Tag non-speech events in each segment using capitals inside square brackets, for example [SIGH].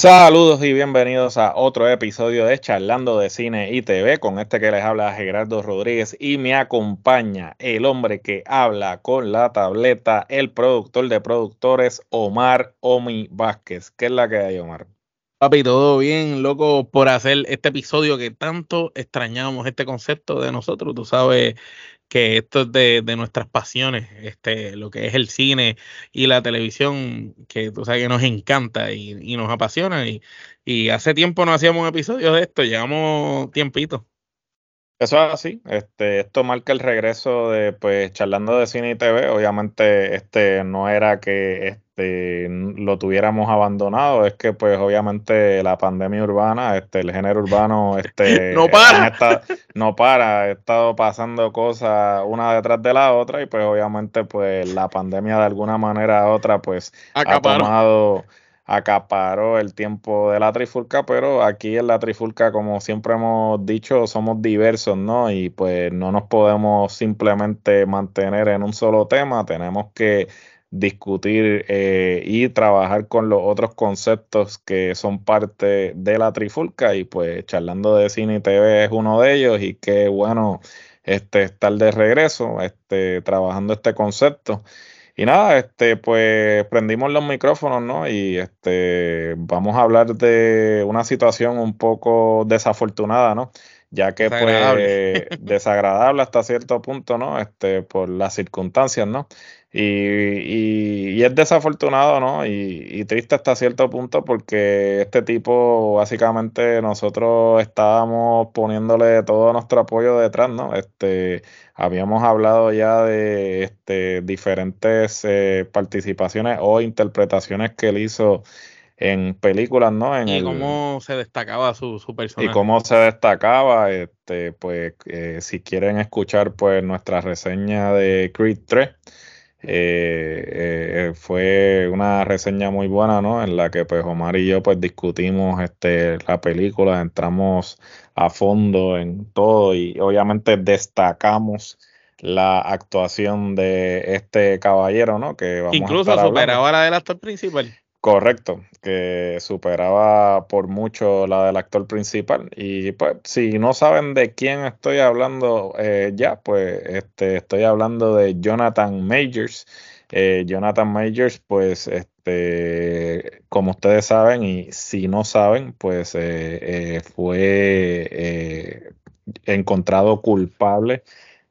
Saludos y bienvenidos a otro episodio de Charlando de Cine y TV. Con este que les habla Gerardo Rodríguez y me acompaña el hombre que habla con la tableta, el productor de productores, Omar Omi Vázquez. ¿Qué es la que hay, Omar? Papi, todo bien, loco, por hacer este episodio que tanto extrañamos, este concepto de nosotros. Tú sabes, que esto es de, de, nuestras pasiones, este, lo que es el cine y la televisión, que tú sabes que nos encanta y, y nos apasiona. Y, y, hace tiempo no hacíamos episodios de esto, llevamos tiempito. Eso es así, este, esto marca el regreso de pues charlando de cine y TV. Obviamente, este no era que este lo tuviéramos abandonado, es que pues obviamente la pandemia urbana, este, el género urbano, [LAUGHS] este no para, no para, ha estado pasando cosas una detrás de la otra, y pues obviamente pues la pandemia de alguna manera u otra, pues ha tomado acaparó el tiempo de la trifulca, pero aquí en la trifulca, como siempre hemos dicho, somos diversos, ¿no? Y pues no nos podemos simplemente mantener en un solo tema, tenemos que discutir eh, y trabajar con los otros conceptos que son parte de la trifulca. Y pues charlando de cine y TV es uno de ellos y qué bueno este estar de regreso este trabajando este concepto y nada, este, pues prendimos los micrófonos, ¿no? Y este, vamos a hablar de una situación un poco desafortunada, ¿no? Ya que Desagradable. pues [LAUGHS] desagradable hasta cierto punto, ¿no? Este, por las circunstancias, ¿no? Y, y, y es desafortunado, ¿no? Y, y, triste hasta cierto punto porque este tipo, básicamente, nosotros estábamos poniéndole todo nuestro apoyo detrás, ¿no? Este, habíamos hablado ya de este, diferentes eh, participaciones o interpretaciones que él hizo en películas, ¿no? En y el, cómo se destacaba su, su, personaje. Y cómo se destacaba, este, pues, eh, si quieren escuchar, pues, nuestra reseña de Creed 3, eh, eh, fue una reseña muy buena, ¿no? En la que pues Omar y yo pues discutimos este, la película, entramos a fondo en todo y obviamente destacamos la actuación de este caballero, ¿no? Que vamos Incluso a superaba la del actor principal. Correcto, que superaba por mucho la del actor principal. Y pues, si no saben de quién estoy hablando eh, ya, pues este, estoy hablando de Jonathan Majors. Eh, Jonathan Majors, pues, este, como ustedes saben, y si no saben, pues eh, fue encontrado culpable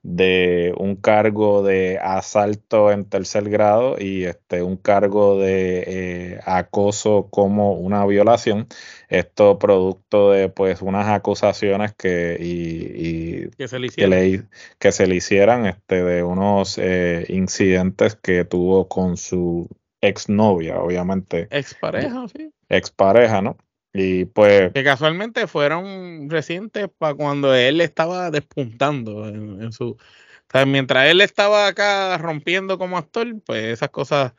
de un cargo de asalto en tercer grado y este un cargo de eh, acoso como una violación. Esto producto de pues unas acusaciones que y, y que, se le que, le, que se le hicieran este de unos eh, incidentes que tuvo con su exnovia obviamente. Expareja sí. Expareja no y pues. Que casualmente fueron recientes para cuando él estaba despuntando en, en su. O sea, mientras él estaba acá rompiendo como actor, pues esas cosas,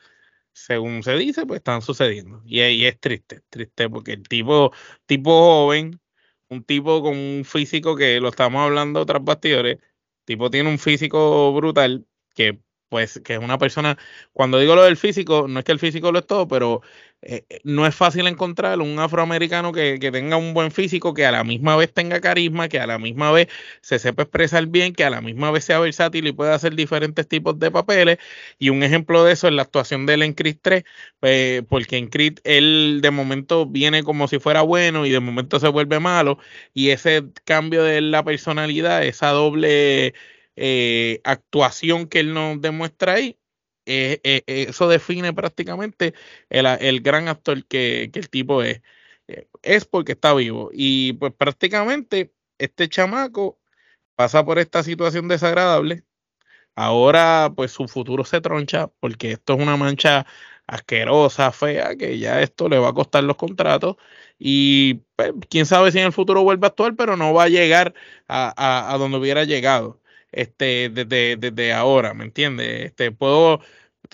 según se dice, pues están sucediendo. Y, y es triste, triste, porque el tipo, tipo joven, un tipo con un físico que lo estamos hablando tras bastidores, tipo tiene un físico brutal que pues que es una persona, cuando digo lo del físico, no es que el físico lo es todo, pero eh, no es fácil encontrar un afroamericano que, que, tenga un buen físico, que a la misma vez tenga carisma, que a la misma vez se sepa expresar bien, que a la misma vez sea versátil y pueda hacer diferentes tipos de papeles. Y un ejemplo de eso es la actuación de él en Creed 3, eh, porque en Creed él de momento viene como si fuera bueno y de momento se vuelve malo, y ese cambio de la personalidad, esa doble eh, actuación que él nos demuestra ahí, eh, eh, eso define prácticamente el, el gran actor que, que, el tipo es. Es porque está vivo. Y pues prácticamente este chamaco pasa por esta situación desagradable. Ahora pues su futuro se troncha porque esto es una mancha asquerosa, fea, que ya esto le va a costar los contratos y pues, quién sabe si en el futuro vuelve a actuar, pero no va a llegar a, a, a donde hubiera llegado este, desde, ahora, ¿me entiendes? Este, puedo,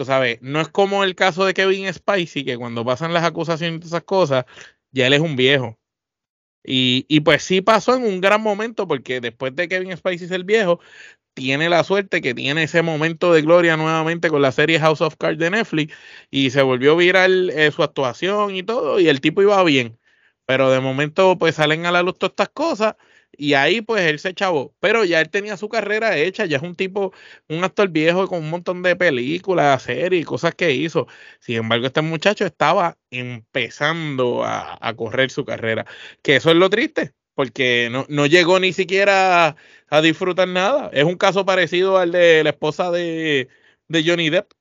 sabes, no es como el caso de Kevin Spacey, que cuando pasan las acusaciones y esas cosas, ya él es un viejo. Y, y pues sí pasó en un gran momento, porque después de Kevin Spacey ser viejo, tiene la suerte que tiene ese momento de gloria nuevamente con la serie House of Cards de Netflix y se volvió viral eh, su actuación y todo y el tipo iba bien. Pero de momento pues salen a la luz todas estas cosas y ahí pues él se chavó. Pero ya él tenía su carrera hecha, ya es un tipo, un actor viejo con un montón de películas, series, cosas que hizo. Sin embargo, este muchacho estaba empezando a, a correr su carrera. Que eso es lo triste, porque no, no llegó ni siquiera a, disfrutar nada. Es un caso parecido al de la esposa de, de Johnny Depp.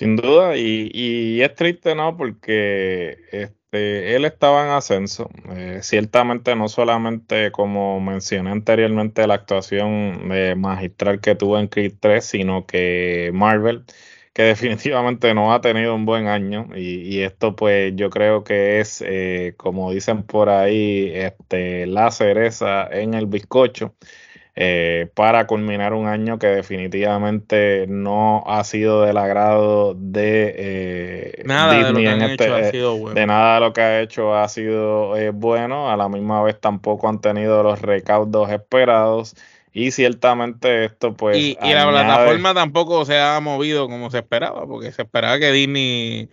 Sin duda, y, y, es triste, ¿no? Porque este, él estaba en ascenso. Eh, ciertamente, no solamente como mencioné anteriormente, la actuación magistral que tuvo en Creed 3, sino que Marvel que [LAUGHS] definitivamente no ha tenido un buen año y, esto pues yo creo que es, eh, como dicen por ahí, este, la cereza en el bizcocho. Eh, para culminar un año que definitivamente no ha sido del agrado de eh, nada Disney de, en este, de nada de lo que ha hecho ha sido bueno, a la misma vez tampoco han tenido los recaudos esperados. Y ciertamente esto pues... Y, la plataforma tampoco se ha movido como se esperaba, porque se esperaba que Disney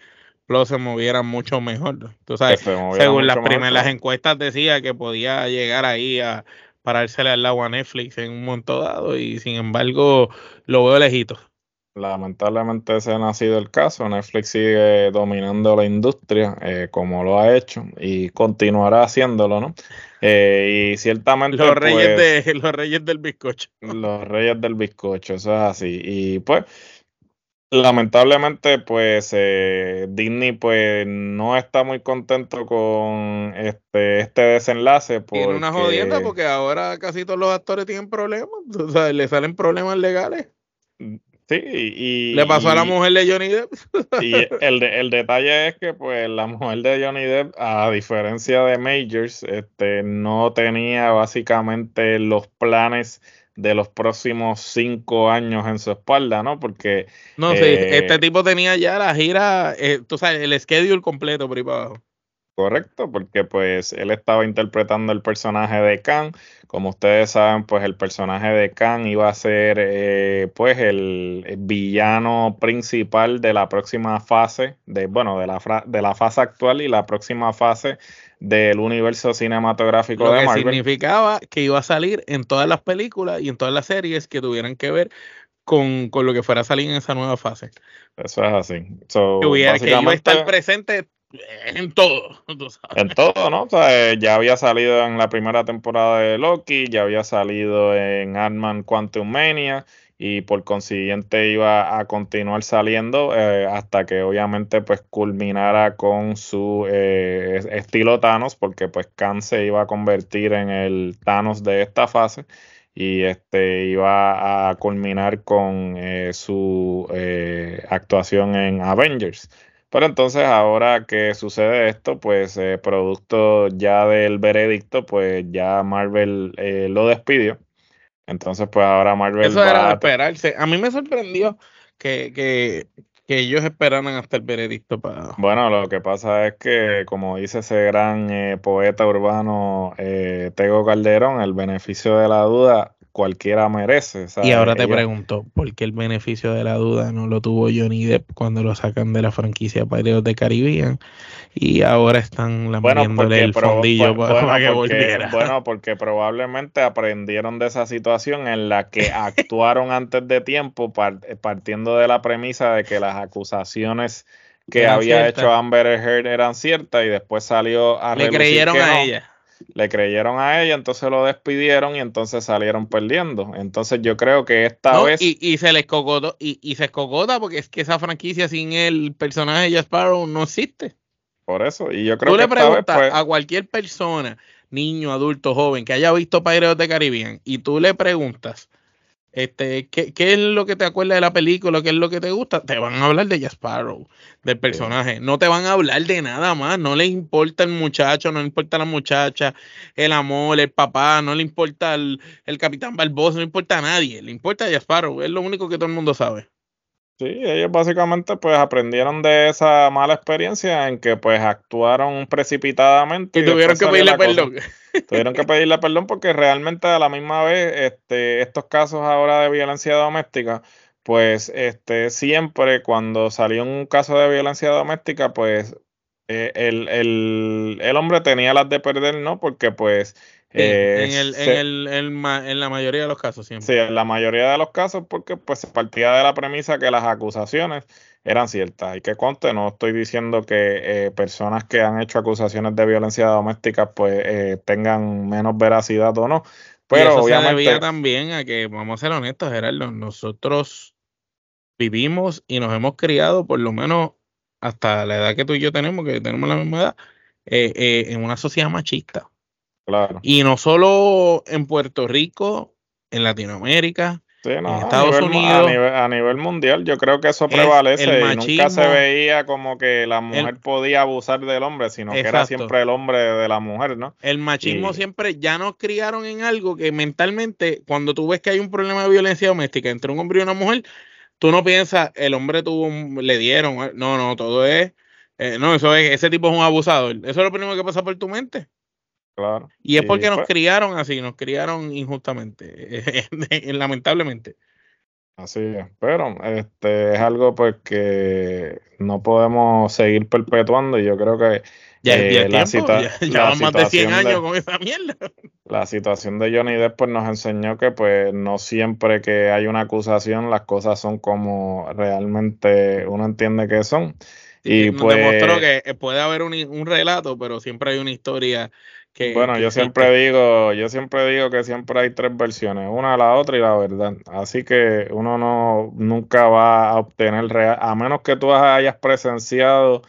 Plus se moviera mucho mejor. Tú sabes, según las primeras encuestas decía que podía llegar ahí a parársele al lado a Netflix en un momento dado y sin embargo lo veo lejito. Lamentablemente ese no ha sido el caso. Netflix sigue dominando la industria eh, como lo ha hecho y continuará haciéndolo, ¿no? Eh, y ciertamente... Los reyes, de, pues, [LAUGHS] los reyes del bizcocho. Los reyes del bizcocho, eso es así. Y pues, lamentablemente, pues eh, Disney pues no está muy contento con este, este desenlace. Porque... Tiene una jodienda porque ahora casi todos los actores tienen problemas, [LAUGHS] o sea, le salen problemas legales. Sí, y, Le pasó a la mujer de Johnny Depp. y el, el detalle es que, pues, la mujer de Johnny Depp, a diferencia de Majors, este, no tenía básicamente los planes de los próximos cinco años en su espalda, ¿no? Porque. No, sí, este eh, tipo tenía ya la gira, eh, tú sabes, el schedule completo por ahí para abajo. Correcto, porque pues él estaba interpretando el personaje de Khan. Como ustedes saben, pues el personaje de Khan iba a ser eh, pues el, villano principal de la próxima fase, de bueno, de la, de la fase actual y la próxima fase del universo cinematográfico lo de que Marvel. significaba que iba a salir en todas las películas y en todas las series que tuvieran que ver con, lo que fuera a salir en esa nueva fase. Eso es así. que, hubiera, que iba a estar presente en todo. En todo, ¿no? O sea, eh, ya había salido en la primera temporada de Loki, ya había salido en Ant-Man Quantum Mania y por consiguiente iba a continuar saliendo eh, hasta que obviamente pues culminara con su eh, estilo Thanos porque pues Khan se iba a convertir en el Thanos de esta fase y este iba a culminar con su actuación en Avengers. Pero entonces ahora que sucede esto, pues eh, producto ya del veredicto, pues ya Marvel eh, lo despidió. Entonces pues ahora Marvel... Eso era esperarse. A mí me sorprendió que, que, que, ellos esperaran hasta el veredicto para... Bueno, lo que pasa es que, como dice ese gran eh, poeta urbano Tego Calderón, el beneficio de la duda cualquiera merece. Y ahora te pregunto, ¿por qué el beneficio de la duda no lo tuvo Johnny Depp cuando lo sacan de la franquicia Pirates de Caribbean? Y ahora están lambiéndole el fondillo para, que volviera. [LAUGHS] Bueno, porque probablemente aprendieron de esa situación en la que actuaron antes de tiempo, partiendo de la premisa de que las acusaciones que había hecho Amber Heard eran ciertas y después salió a Le creyeron a ella le creyeron a ella, entonces lo despidieron y entonces salieron perdiendo. Entonces yo creo que esta vez... Y, y se les cocotó, y, y se escogota porque es que esa franquicia sin el personaje de Jack no existe. Por eso, y yo creo Tú que le preguntas pues a cualquier persona, niño, adulto, joven, que haya visto Pirates de Caribbean, y tú le preguntas, este, ¿qué, ¿qué, es lo que te acuerdas de la película? ¿Qué es lo que te gusta? Te van a hablar de Jack del personaje. No te van a hablar de nada más. No les importa el muchacho, no le importa la muchacha, el amor, el papá, no le importa el, el Capitán Barbosa, no le importa a nadie. Le importa Jack Es lo único que todo el mundo sabe. Sí, ellos básicamente pues aprendieron de esa mala experiencia en que pues actuaron precipitadamente. Y, tuvieron que pedirle perdón. Tuvieron que pedirle perdón porque realmente a la misma vez este, estos casos ahora de violencia doméstica, pues este, siempre cuando salió un caso de violencia doméstica, pues eh, el, el, el hombre tenía las de perder, ¿no? Porque pues eh, en, el, en, el, en, la mayoría de los casos siempre. Sí, en la mayoría de los casos porque pues se partía de la premisa que las acusaciones eran ciertas. Y que conste, no estoy diciendo que eh, personas que han hecho acusaciones de violencia doméstica pues eh, tengan menos veracidad o no. Pero eso obviamente... se debía también a que, vamos a ser honestos, Gerardo, nosotros vivimos y nos hemos criado por lo menos hasta la edad que tú y yo tenemos, que tenemos la misma edad, en una sociedad machista. Y no solo en Puerto Rico, en Latinoamérica, en Estados Unidos. A nivel, mundial, yo creo que eso prevalece y nunca se veía como que la mujer podía abusar del hombre, sino que era siempre el hombre de la mujer, ¿no? El machismo siempre ya nos criaron en algo que mentalmente, cuando tú ves que hay un problema de violencia doméstica entre un hombre y una mujer, tú no piensas, el hombre tuvo, le dieron, no, no, todo es, eh, no, eso es, ese tipo es un abusador. Eso es lo primero que pasa por tu mente. Y es porque nos pues criaron así, nos criaron injustamente, [LAUGHS] lamentablemente. Así es, pero este es algo pues que no podemos seguir perpetuando y yo creo que ya, eh, la, ya, más de 100 años con esa mierda. La situación de Johnny Depp pues nos enseñó que pues no siempre que hay una acusación las cosas son como realmente uno entiende que son. Y nos pues, demostró que puede haber un, un relato, pero siempre hay una historia bueno, yo siempre digo, yo siempre digo que siempre hay tres versiones, una, la otra y la verdad. Así que uno no nunca va a obtener real, a menos que tú hayas presenciado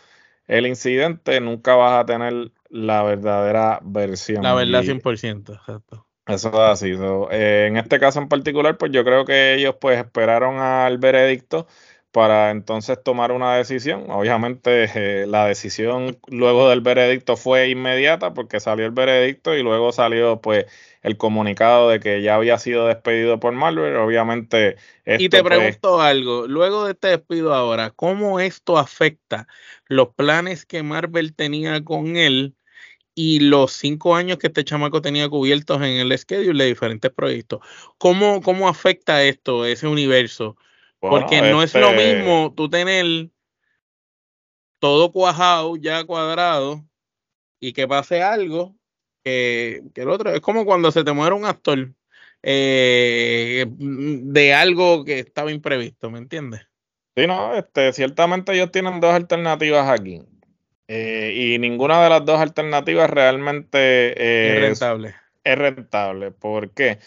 el incidente, nunca vas a tener la verdadera versión. La verdad 100%, exacto. Eso es así. Eh, en este caso en particular, pues yo creo que ellos pues esperaron al veredicto para entonces tomar una decisión. Obviamente eh, la decisión luego del veredicto fue inmediata porque salió el veredicto y luego salió pues el comunicado de que ya había sido despedido por Marvel. Obviamente. y te pues, pregunto algo, luego de este despido ahora, ¿cómo esto afecta los planes que Marvel tenía con él? y los cinco años que este chamaco tenía cubiertos en el schedule de diferentes proyectos. ¿Cómo, cómo afecta esto, ese universo? Porque no es lo este mismo tú tener todo cuajado, ya cuadrado, y que pase algo que, el otro. Es como cuando se te muere un actor eh, de algo que estaba imprevisto, ¿me entiendes? Sí, no, este, ciertamente ellos tienen dos alternativas aquí. Eh, y ninguna de las dos alternativas realmente es rentable. Es rentable. ¿Por qué?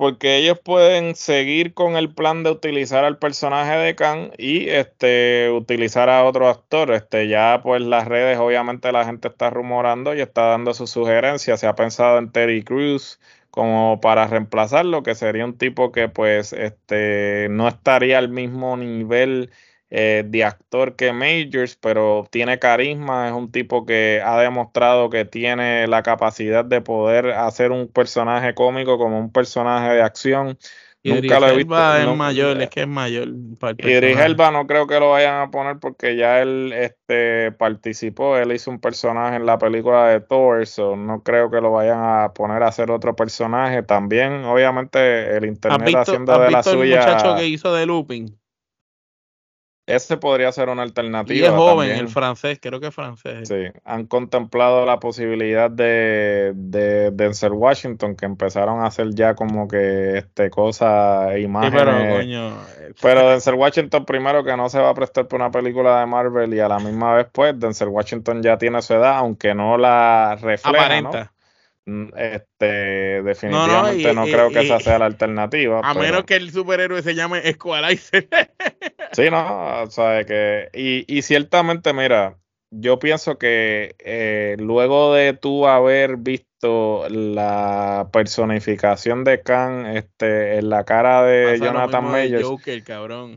Porque ellos pueden seguir con el plan de utilizar al personaje de Khan y este utilizar a otro actor. Este ya pues las redes obviamente la gente está rumorando y está dando sus sugerencias. Se ha pensado en Terry Crews como para reemplazarlo, que sería un tipo que pues este no estaría al mismo nivel eh, de actor que Majors, pero tiene carisma, es un tipo que ha demostrado que tiene la capacidad de poder hacer un personaje cómico como un personaje de acción. Y Nunca lo he visto. es mayor, es que es mayor. Y Elba no creo que lo vayan a poner porque ya él este, participó, él hizo un personaje en la película de Thor, so no creo que lo vayan a poner a hacer otro personaje. También, obviamente, el internet haciendo de la suya. el muchacho que hizo de Looping? Ese podría ser una alternativa. Y es joven, el francés, creo que es francés. Sí, han contemplado la posibilidad de, de Denzel Washington, que empezaron a hacer ya como que este cosa, imágenes. pero, coño, pero Denzel Washington, primero que no se va a prestar por una película de Marvel y a la misma vez, pues, Denzel Washington ya tiene su edad, aunque no la refleja. Aparenta. Este, definitivamente no, creo que esa sea la alternativa. A menos que el superhéroe se llame Squalizer. [LAUGHS] sí, no, o sea, que. Y, y ciertamente, mira, yo pienso que eh, luego de tú haber visto la personificación de Khan este, en la cara de Jonathan Majors,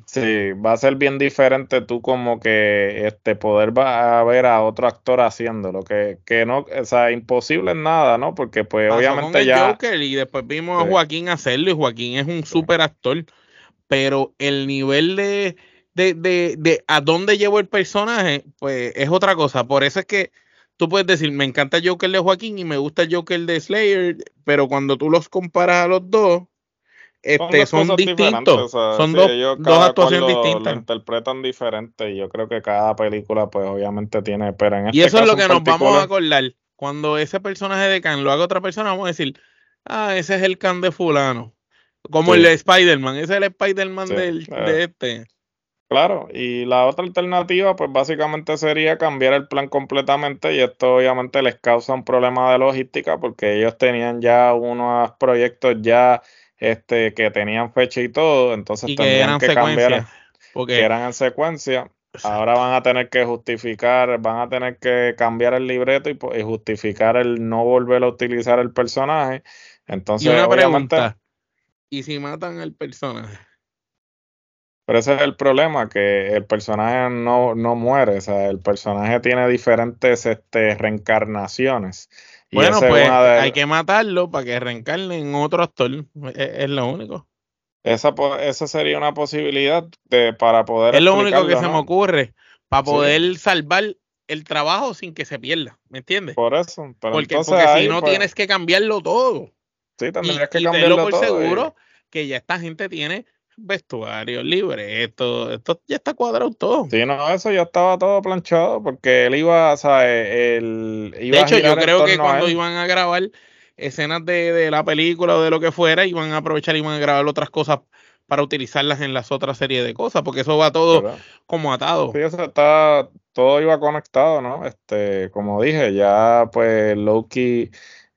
sí, va a ser bien diferente tú como que este poder va a ver a otro actor haciéndolo, que, que no, o sea, imposible es nada, ¿no? Porque pues obviamente ya... y después vimos a Joaquín hacerlo y Joaquín es un super actor, pero el nivel de de, de, de a dónde llevo el personaje, pues es otra cosa. Por eso es que tú puedes decir, me encanta el Joker de Joaquín y me gusta el Joker de Slayer, pero cuando tú los comparas a los dos, este, son, distintos. son dos, dos actuaciones distintas. Lo interpretan diferente y yo creo que cada película, pues obviamente tiene. Pero en y este eso es lo que nos vamos a acordar. Cuando ese personaje de Khan lo haga otra persona, vamos a decir, ah, ese es el Khan de Fulano. Como el de Spider-Man, ese es el Spider-Man de eh. este. Claro, y la otra alternativa, pues básicamente sería cambiar el plan completamente y esto obviamente les causa un problema de logística porque ellos tenían ya unos proyectos ya este, que tenían fecha y todo, entonces y tendrían que, cambiar, porque... que eran en secuencia. Ahora van a tener que justificar, van a tener que cambiar el libreto y, justificar el no volver a utilizar el personaje. Entonces, y una pregunta, ¿y si matan al personaje? Pero ese es el problema, que el personaje no, no muere, o sea, el personaje tiene diferentes este, reencarnaciones. bueno, pues hay que matarlo para que reencarne en otro actor, es, lo único. Esa, esa sería una posibilidad de, para poder... Es lo único que se me ocurre, para poder salvar el trabajo sin que se pierda, ¿me entiendes? Por eso. porque, si no pues tienes que cambiarlo todo. Sí, tendrías que cambiarlo todo. por seguro que ya esta gente tiene vestuario, libreto, esto ya está cuadrado todo. Sí, no, eso ya estaba todo planchado porque él iba, o sea, él iba De hecho, yo creo que cuando iban a grabar escenas de, la película o de lo que fuera, iban a aprovechar y iban a grabar otras cosas para utilizarlas en las otras series de cosas, porque eso va todo como atado. Sí, eso está, todo iba conectado, ¿no? Este, como dije, ya pues Loki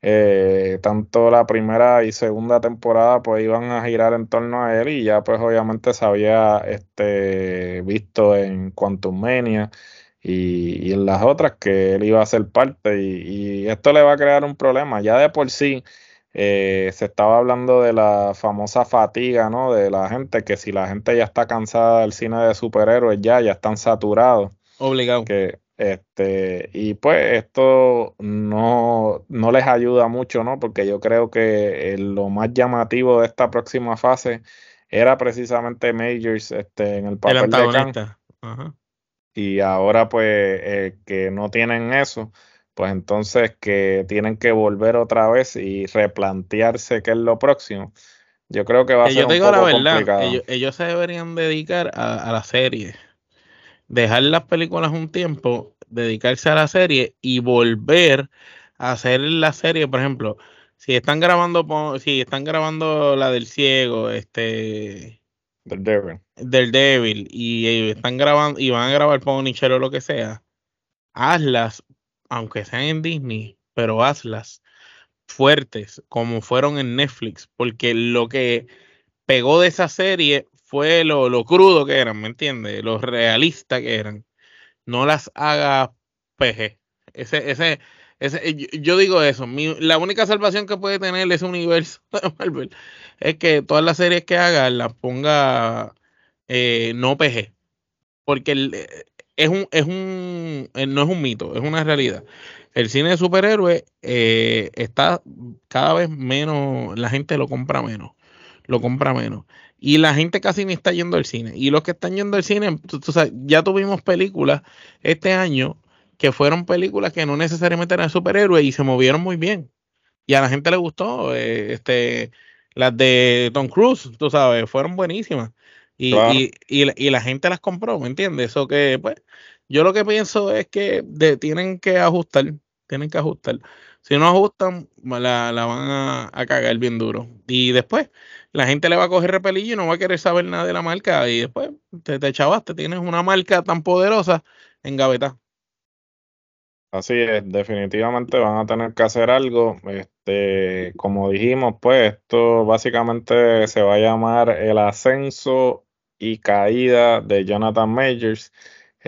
eh, tanto la primera y segunda temporada pues iban a girar en torno a él y ya pues obviamente se había este, visto en Quantum Mania y, en las otras que él iba a ser parte y, esto le va a crear un problema. Ya de por sí eh, se estaba hablando de la famosa fatiga, ¿no? De la gente, que si la gente ya está cansada del cine de superhéroes ya, ya están saturados. Obligado. Que, este, y pues esto no, no les ayuda mucho, ¿no? Porque yo creo que lo más llamativo de esta próxima fase era precisamente Majors este, en el papel de Khan. Y ahora pues eh, que no tienen eso, pues entonces que tienen que volver otra vez y replantearse qué es lo próximo. Yo creo que va a ser un poco la verdad, complicado. Ellos, se deberían dedicar a, a la serie dejar las películas un tiempo, dedicarse a la serie y volver a hacer la serie, por ejemplo, si están grabando si están grabando la del ciego, este del Devil, del Devil y, están grabando y van a grabar Punisher o lo que sea, hazlas aunque sean en Disney, pero hazlas fuertes como fueron en Netflix, porque lo que pegó de esa serie fue lo, lo crudo que eran, ¿me entiendes? Lo realista que eran. No las haga PG. Ese, ese, ese, yo digo eso. la única salvación que puede tener ese universo [LAUGHS] de Marvel es que todas las series que haga las ponga eh, no PG. Porque eh, es un, es un, eh, no es un mito, es una realidad. El cine de superhéroes está cada vez menos, la gente lo compra menos, lo compra menos. Y la gente casi ni está yendo al cine. Y los que están yendo al cine, ya tuvimos películas este año que fueron películas que no necesariamente eran superhéroes y se movieron muy bien. Y a la gente le gustó. Eh, este, las de Tom Cruise, tú sabes, fueron buenísimas. Y, y, la, gente las compró, ¿me entiendes? Eso que, pues, yo lo que pienso es que tienen que ajustar, tienen que ajustar. Si no ajustan, la, van a, a, cagar bien duro. Y después, la gente le va a coger repelillo y no va a querer saber nada de la marca. Y después te, te chavaste, tienes una marca tan poderosa en gaveta. Así es, definitivamente van a tener que hacer algo. Este, como dijimos, pues esto básicamente se va a llamar el ascenso y caída de Jonathan Majors.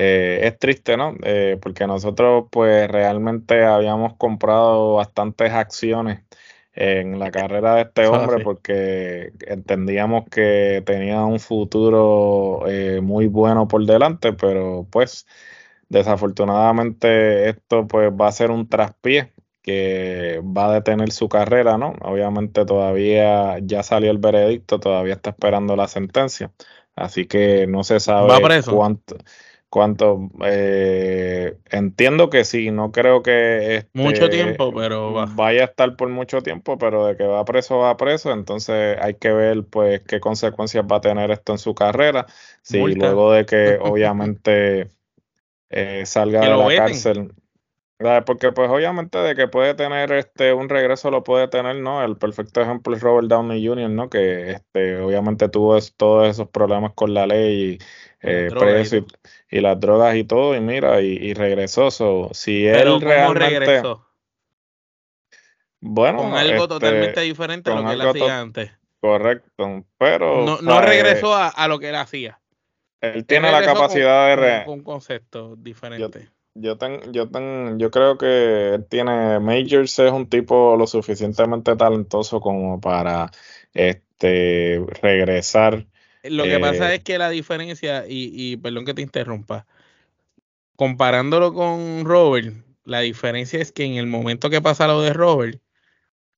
Eh, es triste, ¿no? Eh, porque nosotros pues realmente habíamos comprado bastantes acciones en la carrera de este [LAUGHS] hombre porque entendíamos que tenía un futuro eh, muy bueno por delante, pero pues desafortunadamente esto pues va a ser un traspié que va a detener su carrera, ¿no? Obviamente todavía ya salió el veredicto, todavía está esperando la sentencia. Así que no se sabe cuánto cuánto eh, entiendo que sí, no creo que este, mucho tiempo, pero vaya a estar por mucho tiempo, pero de que va preso va preso, entonces hay que ver pues qué consecuencias va a tener esto en su carrera, si luego de que [LAUGHS] obviamente eh, salga de la cárcel porque pues obviamente de que puede tener este un regreso lo puede tener, ¿no? El perfecto ejemplo es Robert Downey Jr., ¿no? Que este obviamente tuvo todos esos problemas con la ley y eh, preso y, las drogas y todo, y mira, y, regresó. si él realmente regresó? Bueno, con algo este, totalmente diferente a lo que él hacía antes. Correcto, pero no, no regresó a, lo que él hacía. Él tiene la capacidad de con, un concepto diferente yo, ten, yo, ten, yo creo que tiene Majors es un tipo lo suficientemente talentoso como para este regresar. Lo que pasa eh, es que la diferencia, y, y perdón que te interrumpa, comparándolo con Robert, la diferencia es que en el momento que pasa lo de Robert,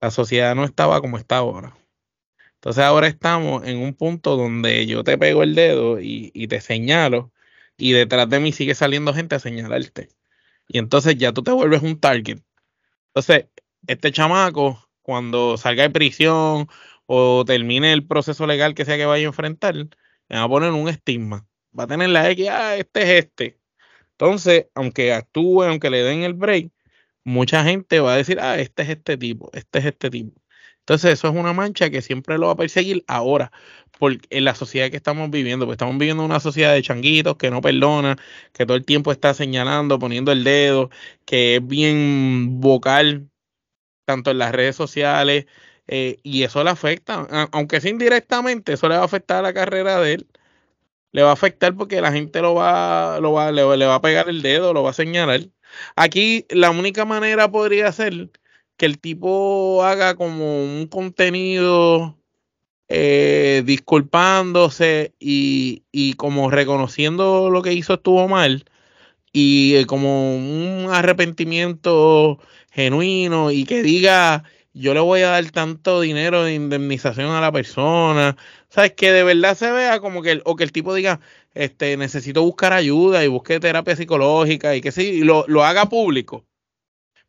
la sociedad no estaba como está ahora. Entonces ahora estamos en un punto donde yo te pego el dedo y, y te señalo y detrás de mí sigue saliendo gente a señalarte. Y entonces ya tú te vuelves un target. Entonces, este chamaco, cuando salga de prisión o termine el proceso legal que sea que vaya a enfrentar, le va a poner un estigma. Va a tener la X, ah, este es este. Entonces, aunque actúe, aunque le den el break, mucha gente va a decir, ah, este es este tipo, este es este tipo. Entonces, eso es una mancha que siempre lo va a perseguir ahora, porque en la sociedad que estamos viviendo, pues estamos viviendo una sociedad de changuitos que no perdona, que todo el tiempo está señalando, poniendo el dedo, que es bien vocal, tanto en las redes sociales, eh, y eso le afecta, aunque sea indirectamente, eso le va a afectar a la carrera de él. Le va a afectar porque la gente lo va, lo va, le va a pegar el dedo, lo va a señalar. Aquí la única manera podría ser que el tipo haga como un contenido eh, disculpándose y, como reconociendo lo que hizo estuvo mal y eh, como un arrepentimiento genuino y que diga yo le voy a dar tanto dinero de indemnización a la persona, sabes que de verdad se vea como que el, o que el tipo diga este necesito buscar ayuda y busque terapia psicológica y que sí lo, lo haga público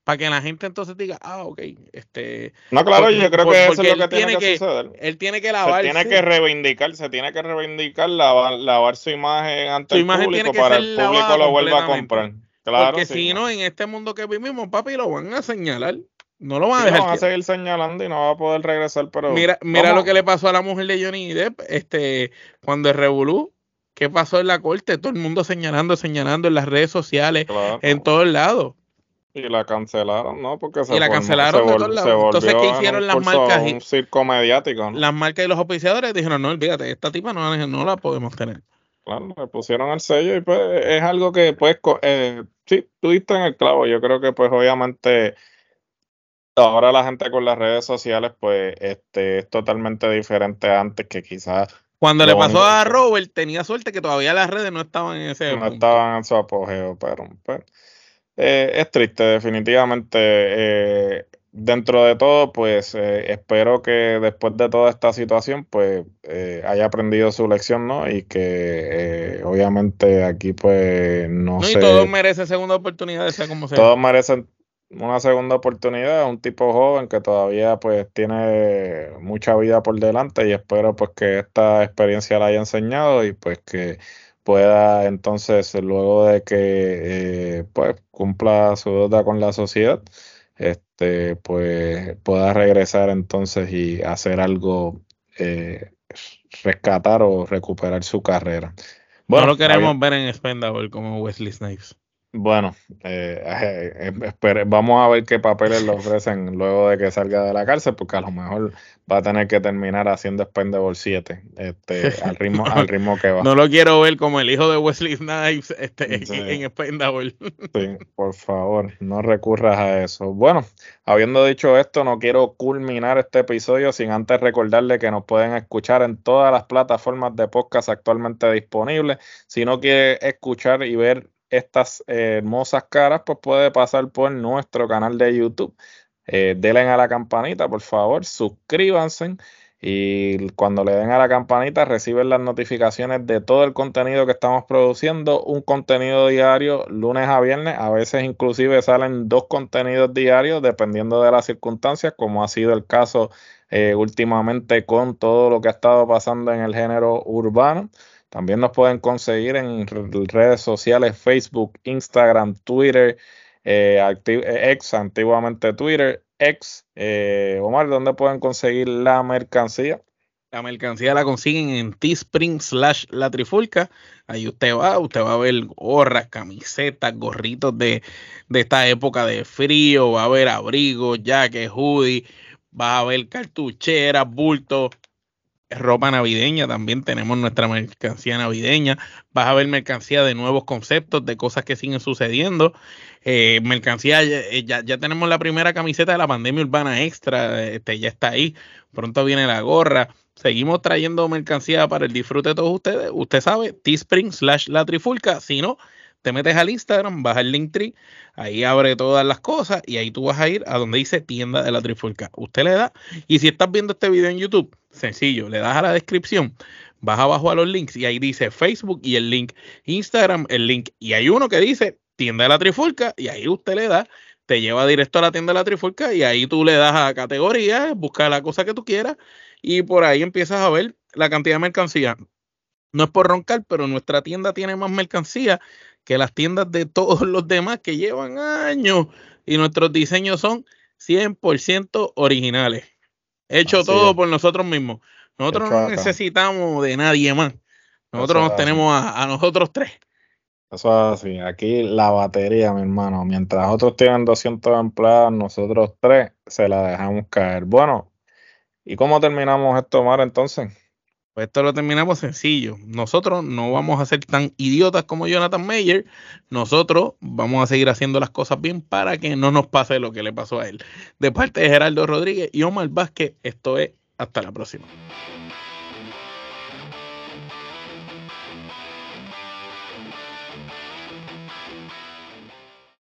para que la gente entonces diga, ah, ok, este... No, claro, yo creo que eso es lo que tiene que, suceder. Él tiene que lavar. tiene que reivindicar, se tiene que reivindicar, lavar, lavar su imagen ante el público para el público lo vuelva a comprar. Claro, Porque si no, en este mundo que vivimos, papi, lo van a señalar. No lo van a dejar. Lo van a seguir señalando y no va a poder regresar, pero... Mira, mira lo que le pasó a la mujer de Johnny Depp, este, cuando el Revolú, ¿qué pasó en la corte? Todo el mundo señalando, señalando en las redes sociales, en todos lados. Y la cancelaron, ¿no? Porque se y la cancelaron de todos lados. Entonces, ¿qué hicieron las marcas? Un circo mediático, Las marcas y los oficiadores dijeron, no, olvídate, esta tipa no, no la podemos tener. Claro, le pusieron el sello y pues es algo que pues, eh, sí, tú diste en el clavo. Yo creo que pues obviamente ahora la gente con las redes sociales pues este es totalmente diferente antes que quizás cuando le pasó a Robert tenía suerte que todavía las redes no estaban en ese no estaban en su apogeo pero pues eh, es triste, definitivamente. Eh, dentro de todo, pues eh, espero que después de toda esta situación, pues haya aprendido su lección, ¿no? Y que obviamente aquí, pues no, no sé. Y todos merecen segunda oportunidad, sea como sea. Todos merecen una segunda oportunidad, un tipo joven que todavía pues tiene mucha vida por delante y espero pues que esta experiencia la haya enseñado y pues que pueda entonces, luego de que eh, pues, cumpla su deuda con la sociedad, este, pues pueda regresar entonces y hacer algo, eh, rescatar o recuperar su carrera. Bueno, no lo queremos ver en Spendable como Wesley Snipes. Bueno, eh, [LAUGHS] eh vamos a ver qué papeles le ofrecen luego de que salga de la cárcel, porque a lo mejor va a tener que terminar haciendo Spendable 7, este, al ritmo, al [LAUGHS] ritmo que va. No lo quiero ver como el hijo de Wesley Snipes este, en, Spendable. Sí, por favor, no recurras a eso. Bueno, habiendo dicho esto, no quiero culminar este episodio sin antes recordarle que nos pueden escuchar en todas las plataformas de podcast actualmente disponibles. Si no quiere escuchar y ver estas hermosas caras, pues puede pasar por nuestro canal de YouTube. Eh, denle a la campanita, por favor, suscríbanse y cuando le den a la campanita reciben las notificaciones de todo el contenido que estamos produciendo, un contenido diario lunes a viernes, a veces inclusive salen dos contenidos diarios dependiendo de las circunstancias, como ha sido el caso eh, últimamente con todo lo que ha estado pasando en el género urbano. También nos pueden conseguir en redes sociales Facebook, Instagram, Twitter, eh, eh, ex antiguamente Twitter, ex. Eh, Omar, ¿dónde pueden conseguir la mercancía? La mercancía la consiguen en Teespring slash la trifulca. Ahí usted va, usted va a ver gorras, camisetas, gorritos de, de esta época de frío, va a ver abrigos, jackets, hoodie, va a ver cartucheras, bultos, ropa navideña, también tenemos nuestra mercancía navideña, vas a ver mercancía de nuevos conceptos, de cosas que siguen sucediendo, eh, mercancía, eh, ya, ya, tenemos la primera camiseta de la pandemia urbana extra, este, ya está ahí, pronto viene la gorra, seguimos trayendo mercancía para el disfrute de todos ustedes, usted sabe, Teespring slash la trifulca, si no, te metes al Instagram, vas al Linktree, ahí abre todas las cosas y ahí tú vas a ir a donde dice tienda de la trifulca. Usted le da, y si estás viendo este video en YouTube, sencillo, le das a la descripción, vas abajo a los links y ahí dice Facebook y el link, Instagram, el link, y hay uno que dice tienda de la trifulca y ahí usted le da, te lleva directo a la tienda de la trifulca y ahí tú le das a categoría, busca la cosa que tú quieras y por ahí empiezas a ver la cantidad de mercancía. No es por roncar, pero nuestra tienda tiene más mercancía que las tiendas de todos los demás que llevan años y nuestros diseños son 100% originales. Hecho todo por nosotros mismos. Nosotros no necesitamos de nadie más. Nosotros nos tenemos a, nosotros tres. Eso es así. Aquí la batería, mi hermano. Mientras otros tienen 200 empleados, nosotros tres se la dejamos caer. Bueno, ¿y cómo terminamos esto, Mar, entonces? Pues esto lo terminamos sencillo. Nosotros no vamos a ser tan idiotas como Jonathan Mayer. Nosotros vamos a seguir haciendo las cosas bien para que no nos pase lo que le pasó a él. De parte de Geraldo Rodríguez y Omar Vázquez, esto es hasta la próxima.